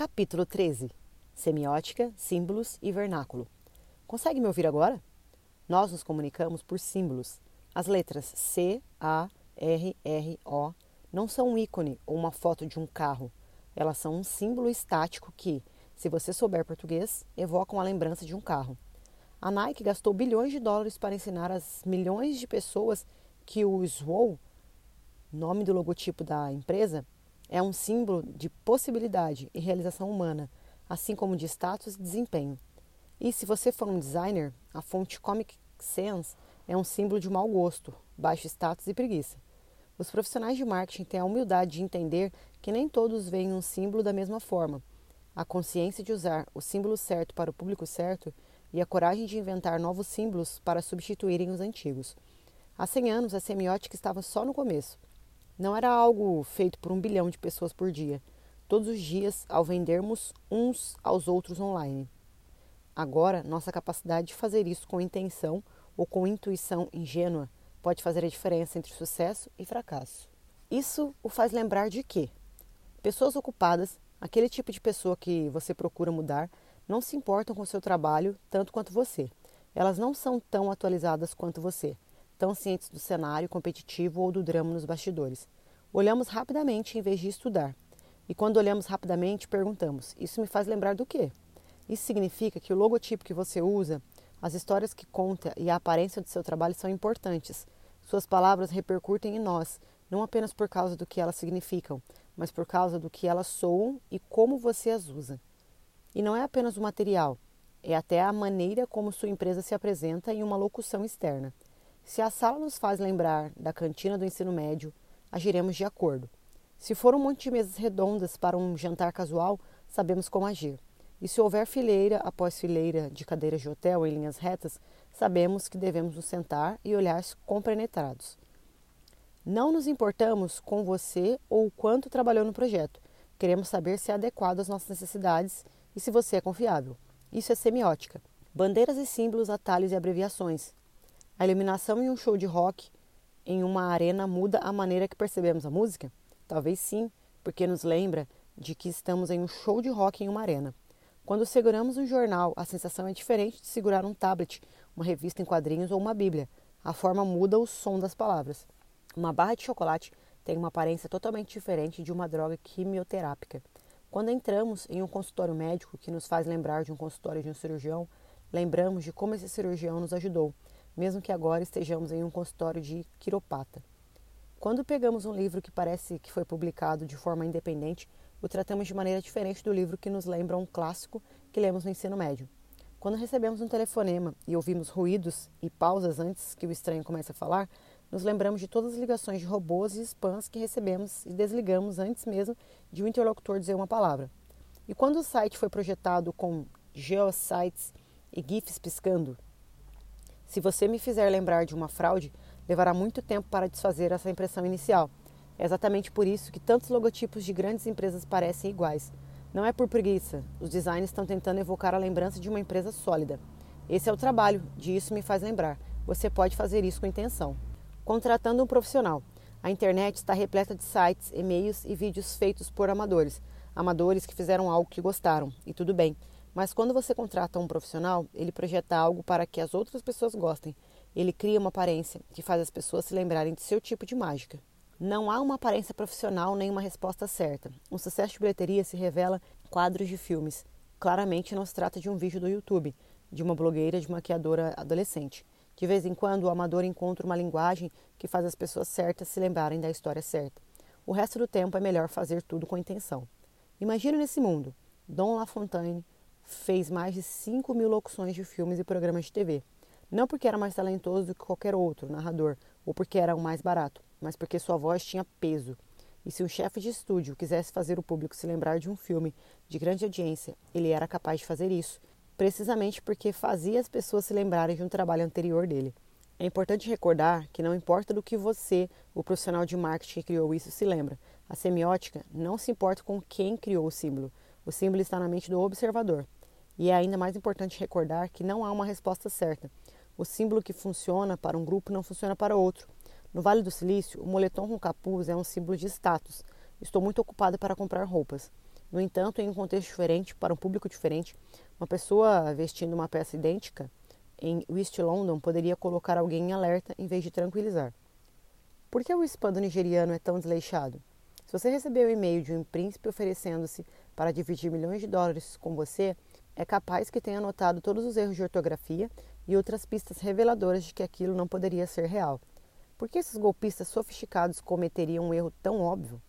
Capítulo 13 Semiótica, Símbolos e Vernáculo. Consegue me ouvir agora? Nós nos comunicamos por símbolos. As letras C, A, R, R, O não são um ícone ou uma foto de um carro. Elas são um símbolo estático que, se você souber português, evocam a lembrança de um carro. A Nike gastou bilhões de dólares para ensinar às milhões de pessoas que o SWOW, nome do logotipo da empresa, é um símbolo de possibilidade e realização humana, assim como de status e desempenho. E se você for um designer, a fonte Comic Sans é um símbolo de mau gosto, baixo status e preguiça. Os profissionais de marketing têm a humildade de entender que nem todos veem um símbolo da mesma forma. A consciência de usar o símbolo certo para o público certo e a coragem de inventar novos símbolos para substituírem os antigos. Há 100 anos, a semiótica estava só no começo. Não era algo feito por um bilhão de pessoas por dia, todos os dias ao vendermos uns aos outros online. Agora, nossa capacidade de fazer isso com intenção ou com intuição ingênua pode fazer a diferença entre sucesso e fracasso. Isso o faz lembrar de que pessoas ocupadas, aquele tipo de pessoa que você procura mudar, não se importam com o seu trabalho tanto quanto você. Elas não são tão atualizadas quanto você tão cientes do cenário competitivo ou do drama nos bastidores. Olhamos rapidamente em vez de estudar. E quando olhamos rapidamente, perguntamos: Isso me faz lembrar do quê? Isso significa que o logotipo que você usa, as histórias que conta e a aparência do seu trabalho são importantes. Suas palavras repercutem em nós, não apenas por causa do que elas significam, mas por causa do que elas soam e como você as usa. E não é apenas o material, é até a maneira como sua empresa se apresenta em uma locução externa. Se a sala nos faz lembrar da cantina do ensino médio, agiremos de acordo. Se for um monte de mesas redondas para um jantar casual, sabemos como agir. E se houver fileira após fileira de cadeiras de hotel em linhas retas, sabemos que devemos nos sentar e olhar compenetrados. Não nos importamos com você ou o quanto trabalhou no projeto. Queremos saber se é adequado às nossas necessidades e se você é confiável. Isso é semiótica. Bandeiras e símbolos, atalhos e abreviações. A iluminação em um show de rock em uma arena muda a maneira que percebemos a música? Talvez sim, porque nos lembra de que estamos em um show de rock em uma arena. Quando seguramos um jornal, a sensação é diferente de segurar um tablet, uma revista em quadrinhos ou uma Bíblia. A forma muda o som das palavras. Uma barra de chocolate tem uma aparência totalmente diferente de uma droga quimioterápica. Quando entramos em um consultório médico que nos faz lembrar de um consultório de um cirurgião, lembramos de como esse cirurgião nos ajudou mesmo que agora estejamos em um consultório de quiropata. Quando pegamos um livro que parece que foi publicado de forma independente, o tratamos de maneira diferente do livro que nos lembra um clássico que lemos no ensino médio. Quando recebemos um telefonema e ouvimos ruídos e pausas antes que o estranho comece a falar, nos lembramos de todas as ligações de robôs e spams que recebemos e desligamos antes mesmo de o um interlocutor dizer uma palavra. E quando o site foi projetado com geosites e GIFs piscando, se você me fizer lembrar de uma fraude, levará muito tempo para desfazer essa impressão inicial. É exatamente por isso que tantos logotipos de grandes empresas parecem iguais. Não é por preguiça, os designers estão tentando evocar a lembrança de uma empresa sólida. Esse é o trabalho, de isso me faz lembrar. Você pode fazer isso com intenção. Contratando um profissional. A internet está repleta de sites, e-mails e vídeos feitos por amadores. Amadores que fizeram algo que gostaram, e tudo bem. Mas quando você contrata um profissional, ele projeta algo para que as outras pessoas gostem. Ele cria uma aparência que faz as pessoas se lembrarem de seu tipo de mágica. Não há uma aparência profissional nem uma resposta certa. Um sucesso de bilheteria se revela em quadros de filmes. Claramente não se trata de um vídeo do YouTube, de uma blogueira de maquiadora adolescente. De vez em quando, o amador encontra uma linguagem que faz as pessoas certas se lembrarem da história certa. O resto do tempo é melhor fazer tudo com intenção. Imagine nesse mundo: Dom LaFontaine, fez mais de 5 mil locuções de filmes e programas de TV. Não porque era mais talentoso do que qualquer outro narrador, ou porque era o mais barato, mas porque sua voz tinha peso. E se um chefe de estúdio quisesse fazer o público se lembrar de um filme de grande audiência, ele era capaz de fazer isso, precisamente porque fazia as pessoas se lembrarem de um trabalho anterior dele. É importante recordar que não importa do que você, o profissional de marketing que criou isso, se lembra. A semiótica não se importa com quem criou o símbolo. O símbolo está na mente do observador. E é ainda mais importante recordar que não há uma resposta certa. O símbolo que funciona para um grupo não funciona para outro. No Vale do Silício, o moletom com capuz é um símbolo de status. Estou muito ocupada para comprar roupas. No entanto, em um contexto diferente, para um público diferente, uma pessoa vestindo uma peça idêntica em West London poderia colocar alguém em alerta em vez de tranquilizar. Por que o espando nigeriano é tão desleixado? Se você recebeu um e-mail de um príncipe oferecendo-se para dividir milhões de dólares com você, é capaz que tenha notado todos os erros de ortografia e outras pistas reveladoras de que aquilo não poderia ser real. Por que esses golpistas sofisticados cometeriam um erro tão óbvio?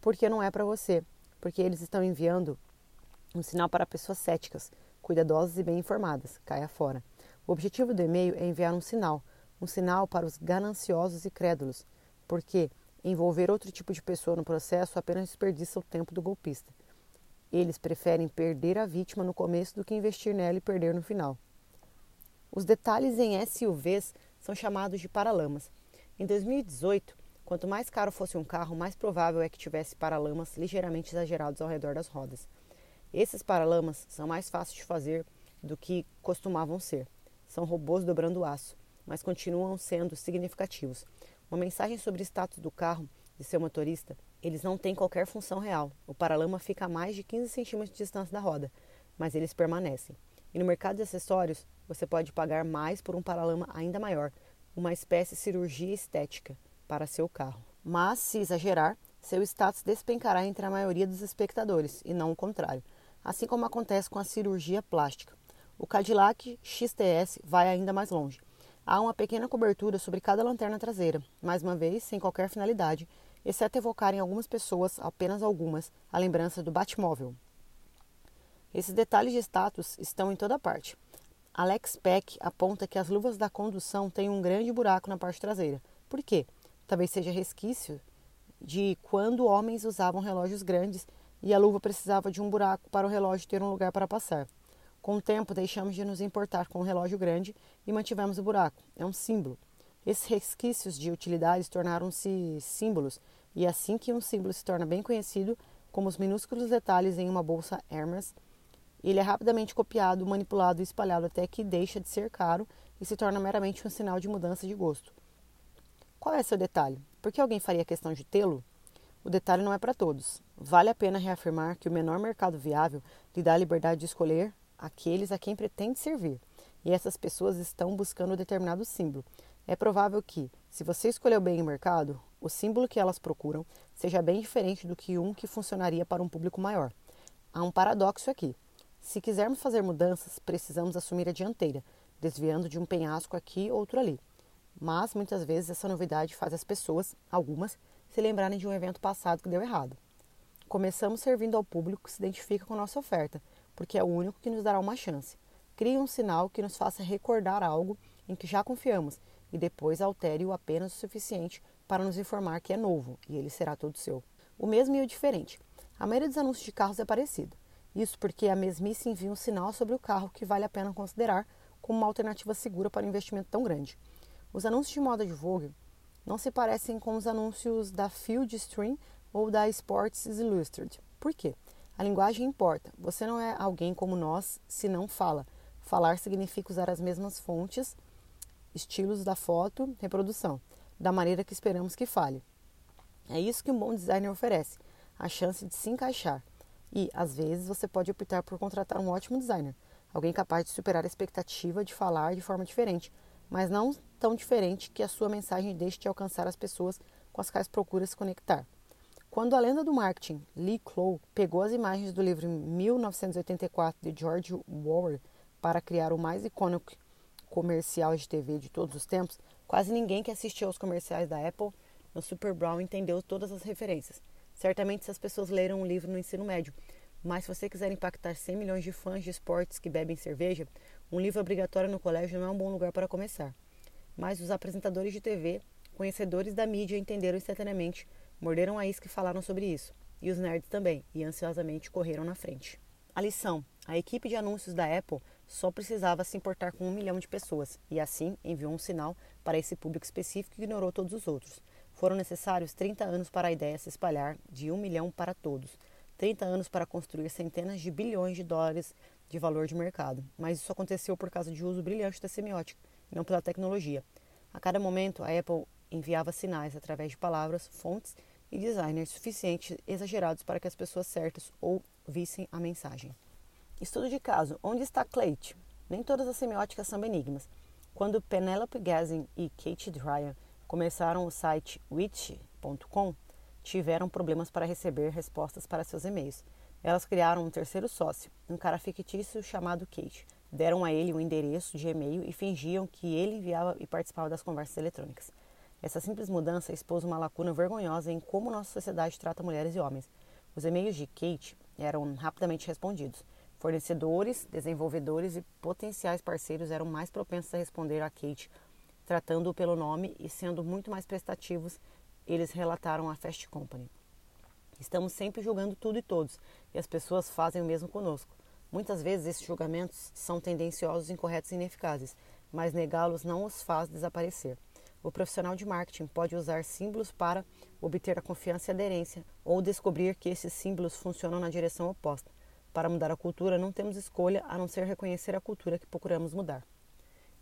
Porque não é para você, porque eles estão enviando um sinal para pessoas céticas, cuidadosas e bem informadas. Caia fora. O objetivo do e-mail é enviar um sinal, um sinal para os gananciosos e crédulos, porque envolver outro tipo de pessoa no processo apenas desperdiça o tempo do golpista. Eles preferem perder a vítima no começo do que investir nela e perder no final. Os detalhes em SUVs são chamados de paralamas. Em 2018, quanto mais caro fosse um carro, mais provável é que tivesse paralamas ligeiramente exagerados ao redor das rodas. Esses paralamas são mais fáceis de fazer do que costumavam ser. São robôs dobrando aço, mas continuam sendo significativos. Uma mensagem sobre o status do carro de seu motorista, eles não têm qualquer função real. O paralama fica a mais de 15 centímetros de distância da roda, mas eles permanecem. E no mercado de acessórios, você pode pagar mais por um paralama ainda maior, uma espécie de cirurgia estética para seu carro. Mas, se exagerar, seu status despencará entre a maioria dos espectadores, e não o contrário assim como acontece com a cirurgia plástica. O Cadillac XTS vai ainda mais longe. Há uma pequena cobertura sobre cada lanterna traseira, mais uma vez sem qualquer finalidade, exceto evocar em algumas pessoas, apenas algumas, a lembrança do Batmóvel. Esses detalhes de status estão em toda parte. Alex Peck aponta que as luvas da condução têm um grande buraco na parte traseira. Por quê? Talvez seja resquício de quando homens usavam relógios grandes e a luva precisava de um buraco para o relógio ter um lugar para passar. Com o tempo, deixamos de nos importar com o relógio grande e mantivemos o buraco. É um símbolo. Esses resquícios de utilidades tornaram-se símbolos, e é assim que um símbolo se torna bem conhecido, como os minúsculos detalhes em uma bolsa Hermes, ele é rapidamente copiado, manipulado e espalhado até que deixa de ser caro e se torna meramente um sinal de mudança de gosto. Qual é seu detalhe? Por que alguém faria questão de tê-lo? O detalhe não é para todos. Vale a pena reafirmar que o menor mercado viável lhe dá a liberdade de escolher aqueles a quem pretende servir, e essas pessoas estão buscando determinado símbolo. É provável que, se você escolheu bem o mercado, o símbolo que elas procuram seja bem diferente do que um que funcionaria para um público maior. Há um paradoxo aqui. Se quisermos fazer mudanças, precisamos assumir a dianteira, desviando de um penhasco aqui outro ali. Mas muitas vezes essa novidade faz as pessoas, algumas, se lembrarem de um evento passado que deu errado. Começamos servindo ao público que se identifica com nossa oferta, porque é o único que nos dará uma chance. Crie um sinal que nos faça recordar algo em que já confiamos e depois altere-o apenas o suficiente para nos informar que é novo e ele será todo seu. O mesmo e o diferente. A maioria dos anúncios de carros é parecido. Isso porque a mesmice envia um sinal sobre o carro que vale a pena considerar como uma alternativa segura para um investimento tão grande. Os anúncios de moda de Vogue não se parecem com os anúncios da Field Stream ou da Sports Illustrated. Por quê? A linguagem importa. Você não é alguém como nós se não fala. Falar significa usar as mesmas fontes, estilos da foto, reprodução, da maneira que esperamos que fale. É isso que um bom designer oferece, a chance de se encaixar. E, às vezes, você pode optar por contratar um ótimo designer, alguém capaz de superar a expectativa de falar de forma diferente, mas não tão diferente que a sua mensagem deixe de alcançar as pessoas com as quais procura se conectar. Quando a lenda do marketing Lee Clow pegou as imagens do livro 1984 de George Orwell para criar o mais icônico comercial de TV de todos os tempos, quase ninguém que assistiu aos comerciais da Apple no Super Brown entendeu todas as referências. Certamente essas pessoas leram o livro no ensino médio, mas se você quiser impactar 100 milhões de fãs de esportes que bebem cerveja, um livro obrigatório no colégio não é um bom lugar para começar. Mas os apresentadores de TV, conhecedores da mídia, entenderam instantaneamente, morderam a isca e falaram sobre isso. E os nerds também, e ansiosamente correram na frente. A lição: a equipe de anúncios da Apple só precisava se importar com um milhão de pessoas, e assim enviou um sinal para esse público específico e ignorou todos os outros. Foram necessários 30 anos para a ideia se espalhar de um milhão para todos. 30 anos para construir centenas de bilhões de dólares de valor de mercado, mas isso aconteceu por causa de uso brilhante da semiótica, não pela tecnologia. A cada momento, a Apple enviava sinais através de palavras, fontes e designers suficientes exagerados para que as pessoas certas ouvissem a mensagem. Estudo de caso: onde está Cleite? Nem todas as semióticas são benignas. Quando Penelope Gazin e Kate Dryan começaram o site witch.com, tiveram problemas para receber respostas para seus e-mails. Elas criaram um terceiro sócio, um cara fictício chamado Kate. Deram a ele um endereço de e-mail e fingiam que ele enviava e participava das conversas eletrônicas. Essa simples mudança expôs uma lacuna vergonhosa em como nossa sociedade trata mulheres e homens. Os e-mails de Kate eram rapidamente respondidos. Fornecedores, desenvolvedores e potenciais parceiros eram mais propensos a responder a Kate, tratando-o pelo nome e sendo muito mais prestativos, eles relataram à Fast Company. Estamos sempre julgando tudo e todos, e as pessoas fazem o mesmo conosco. Muitas vezes esses julgamentos são tendenciosos, incorretos e ineficazes, mas negá-los não os faz desaparecer. O profissional de marketing pode usar símbolos para obter a confiança e aderência, ou descobrir que esses símbolos funcionam na direção oposta. Para mudar a cultura, não temos escolha a não ser reconhecer a cultura que procuramos mudar.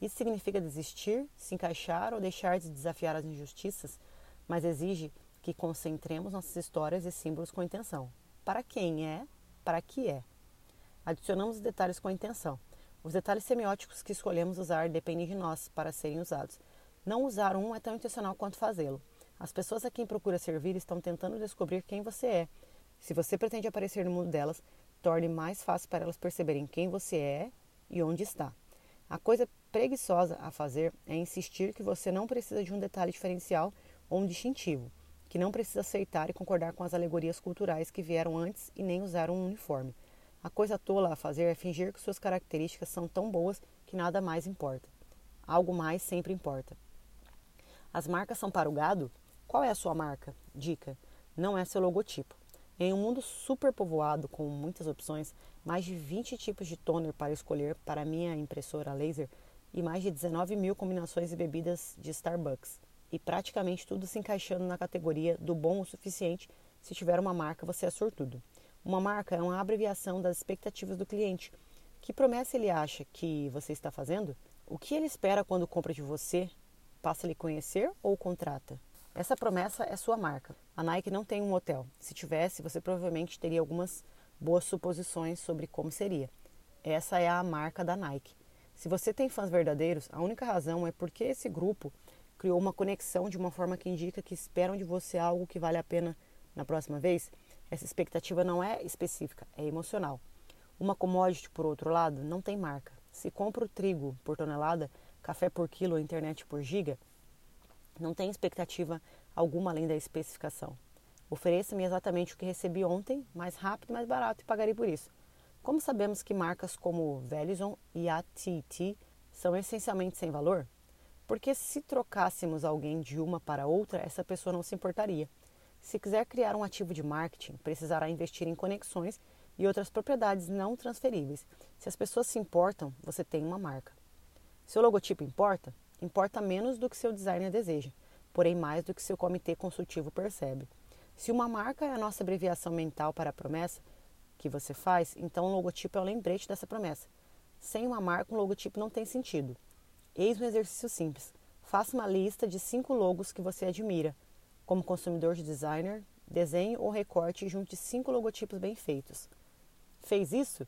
Isso significa desistir, se encaixar ou deixar de desafiar as injustiças, mas exige que concentremos nossas histórias e símbolos com intenção. Para quem é, para que é. Adicionamos os detalhes com intenção. Os detalhes semióticos que escolhemos usar dependem de nós para serem usados. Não usar um é tão intencional quanto fazê-lo. As pessoas a quem procura servir estão tentando descobrir quem você é. Se você pretende aparecer no mundo delas, torne mais fácil para elas perceberem quem você é e onde está. A coisa preguiçosa a fazer é insistir que você não precisa de um detalhe diferencial ou um distintivo que não precisa aceitar e concordar com as alegorias culturais que vieram antes e nem usaram um uniforme. A coisa tola a fazer é fingir que suas características são tão boas que nada mais importa. Algo mais sempre importa. As marcas são para o gado? Qual é a sua marca? Dica: não é seu logotipo. Em um mundo superpovoado com muitas opções, mais de 20 tipos de toner para escolher para minha impressora laser e mais de 19 mil combinações de bebidas de Starbucks e praticamente tudo se encaixando na categoria do bom o suficiente. Se tiver uma marca, você é sortudo. Uma marca é uma abreviação das expectativas do cliente. Que promessa ele acha que você está fazendo? O que ele espera quando compra de você? Passa a lhe conhecer ou contrata? Essa promessa é sua marca. A Nike não tem um hotel. Se tivesse, você provavelmente teria algumas boas suposições sobre como seria. Essa é a marca da Nike. Se você tem fãs verdadeiros, a única razão é porque esse grupo criou uma conexão de uma forma que indica que esperam de você algo que vale a pena na próxima vez, essa expectativa não é específica, é emocional. Uma commodity, por outro lado, não tem marca. Se compro trigo por tonelada, café por quilo internet por giga, não tem expectativa alguma além da especificação. Ofereça-me exatamente o que recebi ontem, mais rápido e mais barato, e pagarei por isso. Como sabemos que marcas como Verizon e AT&T são essencialmente sem valor? Porque se trocássemos alguém de uma para outra, essa pessoa não se importaria. Se quiser criar um ativo de marketing, precisará investir em conexões e outras propriedades não transferíveis. Se as pessoas se importam, você tem uma marca. Seu logotipo importa? Importa menos do que seu designer deseja, porém mais do que seu comitê consultivo percebe. Se uma marca é a nossa abreviação mental para a promessa que você faz, então o logotipo é o lembrete dessa promessa. Sem uma marca, um logotipo não tem sentido. Eis um exercício simples. Faça uma lista de cinco logos que você admira. Como consumidor de designer, desenhe ou recorte e junte cinco logotipos bem feitos. Fez isso?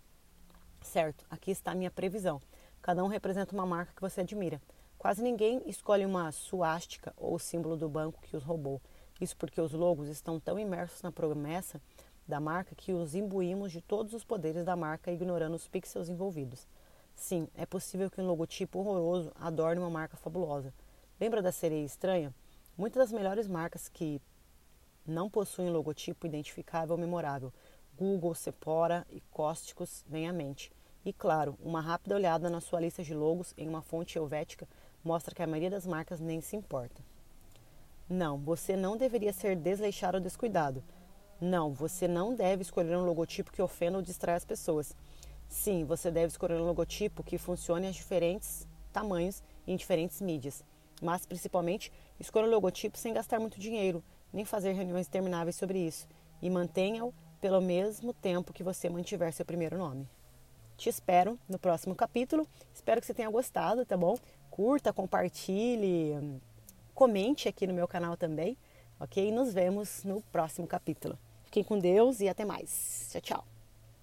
Certo, aqui está a minha previsão. Cada um representa uma marca que você admira. Quase ninguém escolhe uma suástica ou símbolo do banco que os roubou. Isso porque os logos estão tão imersos na promessa da marca que os imbuímos de todos os poderes da marca, ignorando os pixels envolvidos. Sim, é possível que um logotipo horroroso adorne uma marca fabulosa. Lembra da sereia estranha? Muitas das melhores marcas que não possuem logotipo identificável ou memorável, Google, Sephora e Cósticos, vêm à mente. E claro, uma rápida olhada na sua lista de logos em uma fonte helvética mostra que a maioria das marcas nem se importa. Não, você não deveria ser desleixado ou descuidado. Não, você não deve escolher um logotipo que ofenda ou distrai as pessoas. Sim, você deve escolher um logotipo que funcione em diferentes tamanhos e em diferentes mídias. Mas, principalmente, escolha um logotipo sem gastar muito dinheiro, nem fazer reuniões intermináveis sobre isso. E mantenha-o pelo mesmo tempo que você mantiver seu primeiro nome. Te espero no próximo capítulo. Espero que você tenha gostado, tá bom? Curta, compartilhe, comente aqui no meu canal também. ok? E nos vemos no próximo capítulo. Fiquem com Deus e até mais. Tchau, tchau.